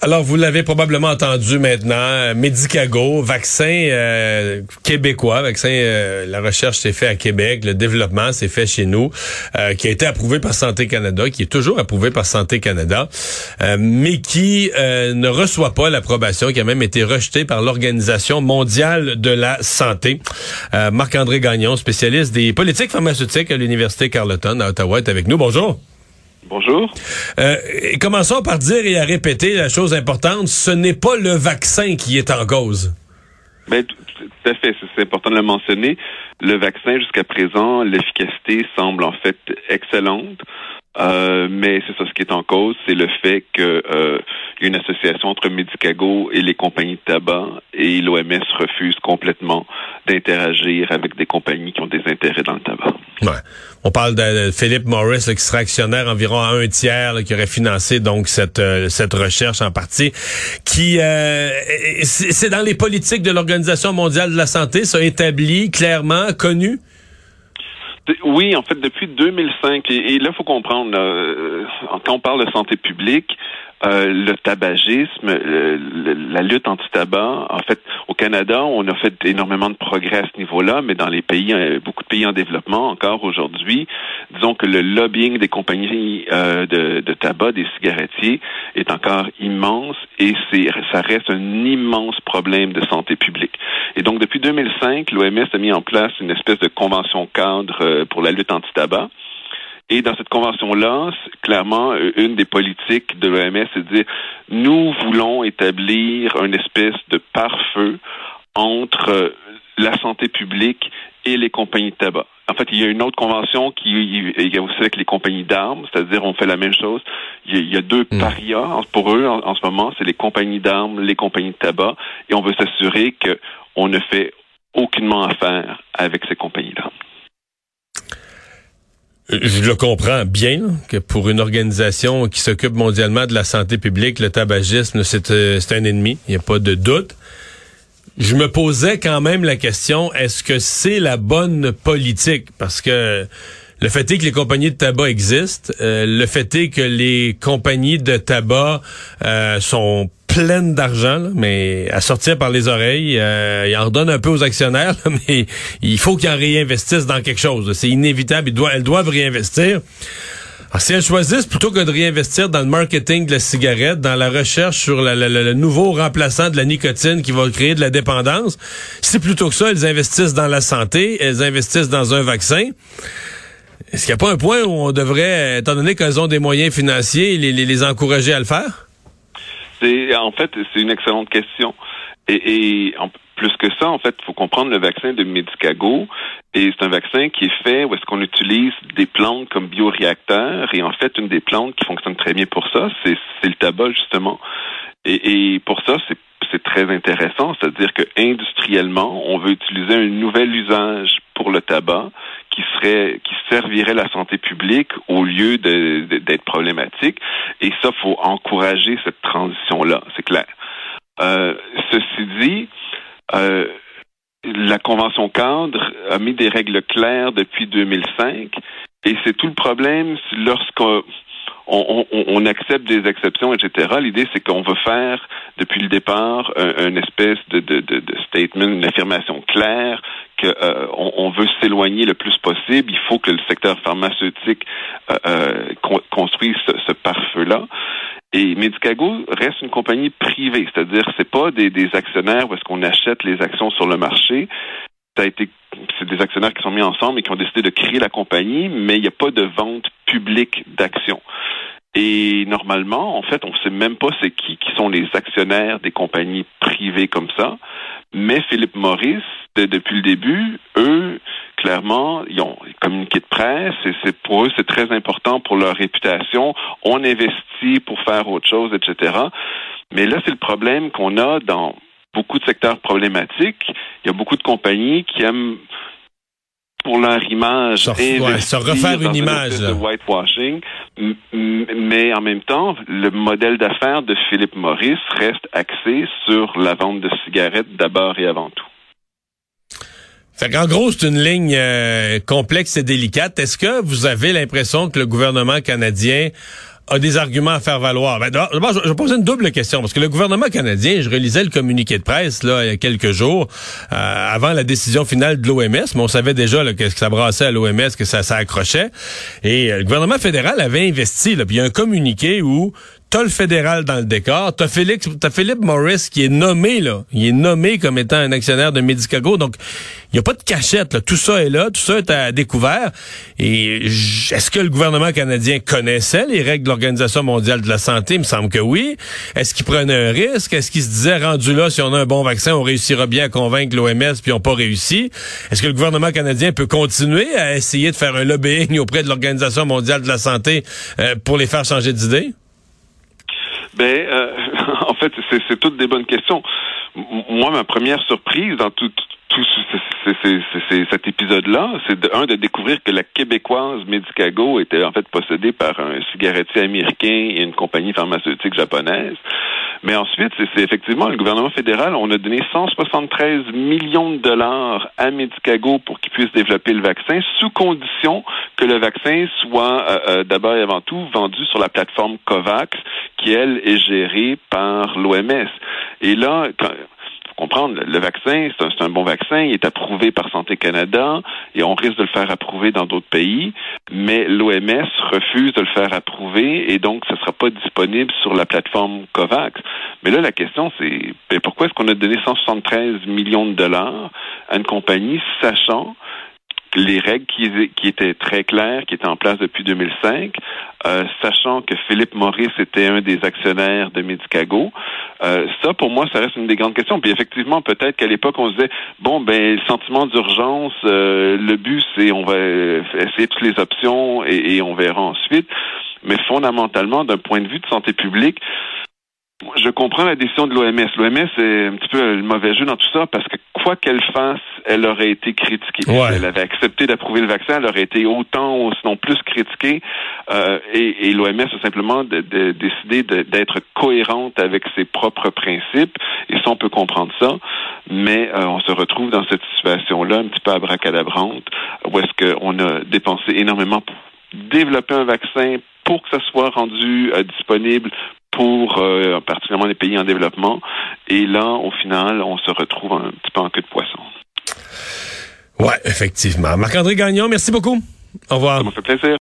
Alors, vous l'avez probablement entendu maintenant, Medicago, vaccin euh, québécois, vaccin, euh, la recherche s'est fait à Québec, le développement s'est fait chez nous, euh, qui a été approuvé par Santé Canada, qui est toujours approuvé par Santé Canada, mais qui ne reçoit pas l'approbation, qui a même été rejeté par l'Organisation mondiale de la santé. Marc-André Gagnon, spécialiste des politiques pharmaceutiques à l'Université Carleton à Ottawa, est avec nous. Bonjour. Bonjour. Euh, commençons par dire et à répéter la chose importante, ce n'est pas le vaccin qui est en cause. Ben, tout, à fait, c'est important de le mentionner. Le vaccin, jusqu'à présent, l'efficacité semble en fait excellente. Euh, mais c'est ça ce qui est en cause, c'est le fait qu'il euh, y a une association entre Medicago et les compagnies de tabac et l'OMS refuse complètement d'interagir avec des compagnies qui ont des intérêts dans le tabac. Ouais. On parle de Philippe Morris qui sera actionnaire environ à un tiers qui aurait financé donc cette euh, cette recherche en partie qui euh, c'est dans les politiques de l'Organisation mondiale de la santé ça établi clairement connu? Oui, en fait, depuis 2005, et, là, il faut comprendre, euh, quand on parle de santé publique, euh, le tabagisme, la lutte anti-tabac. En fait, Canada, on a fait énormément de progrès à ce niveau-là, mais dans les pays, euh, beaucoup de pays en développement, encore aujourd'hui, disons que le lobbying des compagnies euh, de, de, tabac, des cigarettiers, est encore immense et ça reste un immense problème de santé publique. Et donc, depuis 2005, l'OMS a mis en place une espèce de convention cadre pour la lutte anti-tabac. Et dans cette convention-là, clairement, euh, une des politiques de l'OMS, c'est de dire, nous voulons établir une espèce de pare-feu entre euh, la santé publique et les compagnies de tabac. En fait, il y a une autre convention qui a aussi avec les compagnies d'armes, c'est-à-dire on fait la même chose. Il y a, deux hmm. parias pour eux en, ce moment, c'est les compagnies d'armes, les compagnies de tabac, et on veut s'assurer qu'on ne fait aucunement affaire avec ces compagnies d'armes. Je le comprends bien que pour une organisation qui s'occupe mondialement de la santé publique, le tabagisme, c'est euh, un ennemi, il n'y a pas de doute. Je me posais quand même la question, est-ce que c'est la bonne politique? Parce que le fait est que les compagnies de tabac existent. Euh, le fait est que les compagnies de tabac euh, sont pleine d'argent, mais à sortir par les oreilles. Euh, en redonne un peu aux actionnaires, mais il faut qu'ils en réinvestissent dans quelque chose. C'est inévitable. Ils doivent, elles doivent réinvestir. Alors, si elles choisissent plutôt que de réinvestir dans le marketing de la cigarette, dans la recherche sur le nouveau remplaçant de la nicotine qui va créer de la dépendance, c'est plutôt que ça, elles investissent dans la santé, elles investissent dans un vaccin. Est-ce qu'il n'y a pas un point où on devrait, étant donné qu'elles ont des moyens financiers, les, les encourager à le faire? C'est en fait c'est une excellente question. Et, en, plus que ça, en fait, il faut comprendre le vaccin de Medicago. Et c'est un vaccin qui est fait où est-ce qu'on utilise des plantes comme bioréacteurs. Et en fait, une des plantes qui fonctionne très bien pour ça, c'est le tabac, justement. Et, et pour ça, c'est c'est très intéressant, c'est-à-dire que industriellement, on veut utiliser un nouvel usage pour le tabac qui qui servirait la santé publique au lieu d'être problématique. Et ça, faut encourager cette transition-là, c'est clair. Euh, ceci dit, euh, la Convention cadre a mis des règles claires depuis 2005 et c'est tout le problème lorsqu'on on, accepte des exceptions, etc. L'idée, c'est qu'on veut faire, depuis le départ, une espèce de, de, statement, une affirmation claire qu'on euh, on veut s'éloigner le plus possible. Il faut que le secteur pharmaceutique euh, euh construise ce, ce pare-feu-là. Et Medicago reste une compagnie privée, c'est-à-dire c'est pas des, des actionnaires où est-ce qu'on achète les actions sur le marché. Ça a été c'est des actionnaires qui sont mis ensemble et qui ont décidé de créer la compagnie, mais il n'y a pas de vente publique d'actions. Et normalement, en fait, on ne sait même pas c'est qui sont les actionnaires des compagnies privées comme ça. Mais Philippe Maurice, depuis le début, eux, clairement, ils ont communiqué de presse et pour eux c'est très important pour leur réputation. On investit pour faire autre chose, etc. Mais là, c'est le problème qu'on a dans beaucoup de secteurs problématiques. Il y a beaucoup de compagnies qui aiment pour leur image se refaire une image de whitewashing, mais en même temps, le modèle d'affaires de Philip Morris reste axé sur la vente de cigarettes d'abord et avant tout. Fait qu'en gros, c'est une ligne euh, complexe et délicate. Est-ce que vous avez l'impression que le gouvernement canadien a des arguments à faire valoir. Ben, d'abord, je, vais poser une double question parce que le gouvernement canadien, je relisais le communiqué de presse là il y a quelques jours euh, avant la décision finale de l'OMS, mais on savait déjà là, que, ça brassait à l'OMS, que ça, ça accrochait. Et euh, le gouvernement fédéral avait investi. Là, puis il y a un communiqué où t'as le fédéral dans le décor, t'as Félix, t'as Philippe Morris qui est nommé là, il est nommé comme étant un actionnaire de Medicago, donc il y a pas de cachette là, tout ça est là, tout ça est à découvert. Et est-ce que le gouvernement canadien connaissait les règles de l'Organisation mondiale de la santé? Il me semble que oui. Est-ce qu'il prenait un risque? Est-ce qu'il se disait rendu là, si on a un bon vaccin, on réussira bien à convaincre l'OMS, puis n'ont pas réussi? Est-ce que le gouvernement canadien peut continuer à essayer de faire un lobbying auprès de l'Organisation mondiale de la santé euh, pour les faire changer d'idée? Ben, euh, en fait, c'est toutes des bonnes questions. Moi, ma première surprise dans tout, tout cet épisode-là, c'est de, un de découvrir que la québécoise Medicago était en fait possédée par un cigarettier américain et une compagnie pharmaceutique japonaise. Mais ensuite, c'est effectivement le gouvernement fédéral, on a donné 173 millions de dollars à Medicago pour qu'il puisse développer le vaccin, sous condition que le vaccin soit euh, euh, d'abord et avant tout vendu sur la plateforme COVAX, qui elle est gérée par l'OMS. Et là, quand, comprendre, le vaccin, c'est un, bon vaccin, il est approuvé par Santé Canada et on risque de le faire approuver dans d'autres pays, mais l'OMS refuse de le faire approuver et donc ce ne sera pas disponible sur la plateforme COVAX. Mais là, la question, c'est ben, pourquoi est-ce qu'on a donné 173 millions de dollars à une compagnie sachant les règles qui, étaient très claires, qui étaient en place depuis 2005, euh, sachant que Philippe Maurice était un des actionnaires de Medicago. Euh, ça, pour moi, ça reste une des grandes questions. Puis effectivement, peut-être qu'à l'époque, on se disait, bon, ben, le sentiment d'urgence, euh, le but, c'est on va essayer toutes les options et on verra ensuite. Mais fondamentalement, d'un point de vue de santé publique, je comprends la décision de l'OMS. L'OMS est un petit peu le mauvais jeu dans tout ça parce que quoi qu'elle fasse, elle aurait été critiquée. Elle avait accepté d'approuver le vaccin, elle aurait été autant, sinon plus critiquée. Euh, et, l'OMS a simplement décidé d'être cohérente avec ses propres principes. Et ça, on peut comprendre ça. Mais euh, on se retrouve dans cette situation-là, un petit peu abracadabrante, où est-ce qu'on a dépensé énormément pour développer un vaccin pour que ça soit rendu euh, disponible pour euh, particulièrement les pays en développement. Et là, au final, on se retrouve un petit peu en queue de poisson. Ouais, effectivement. Marc-André Gagnon, merci beaucoup. Au revoir. Ça m'a fait plaisir.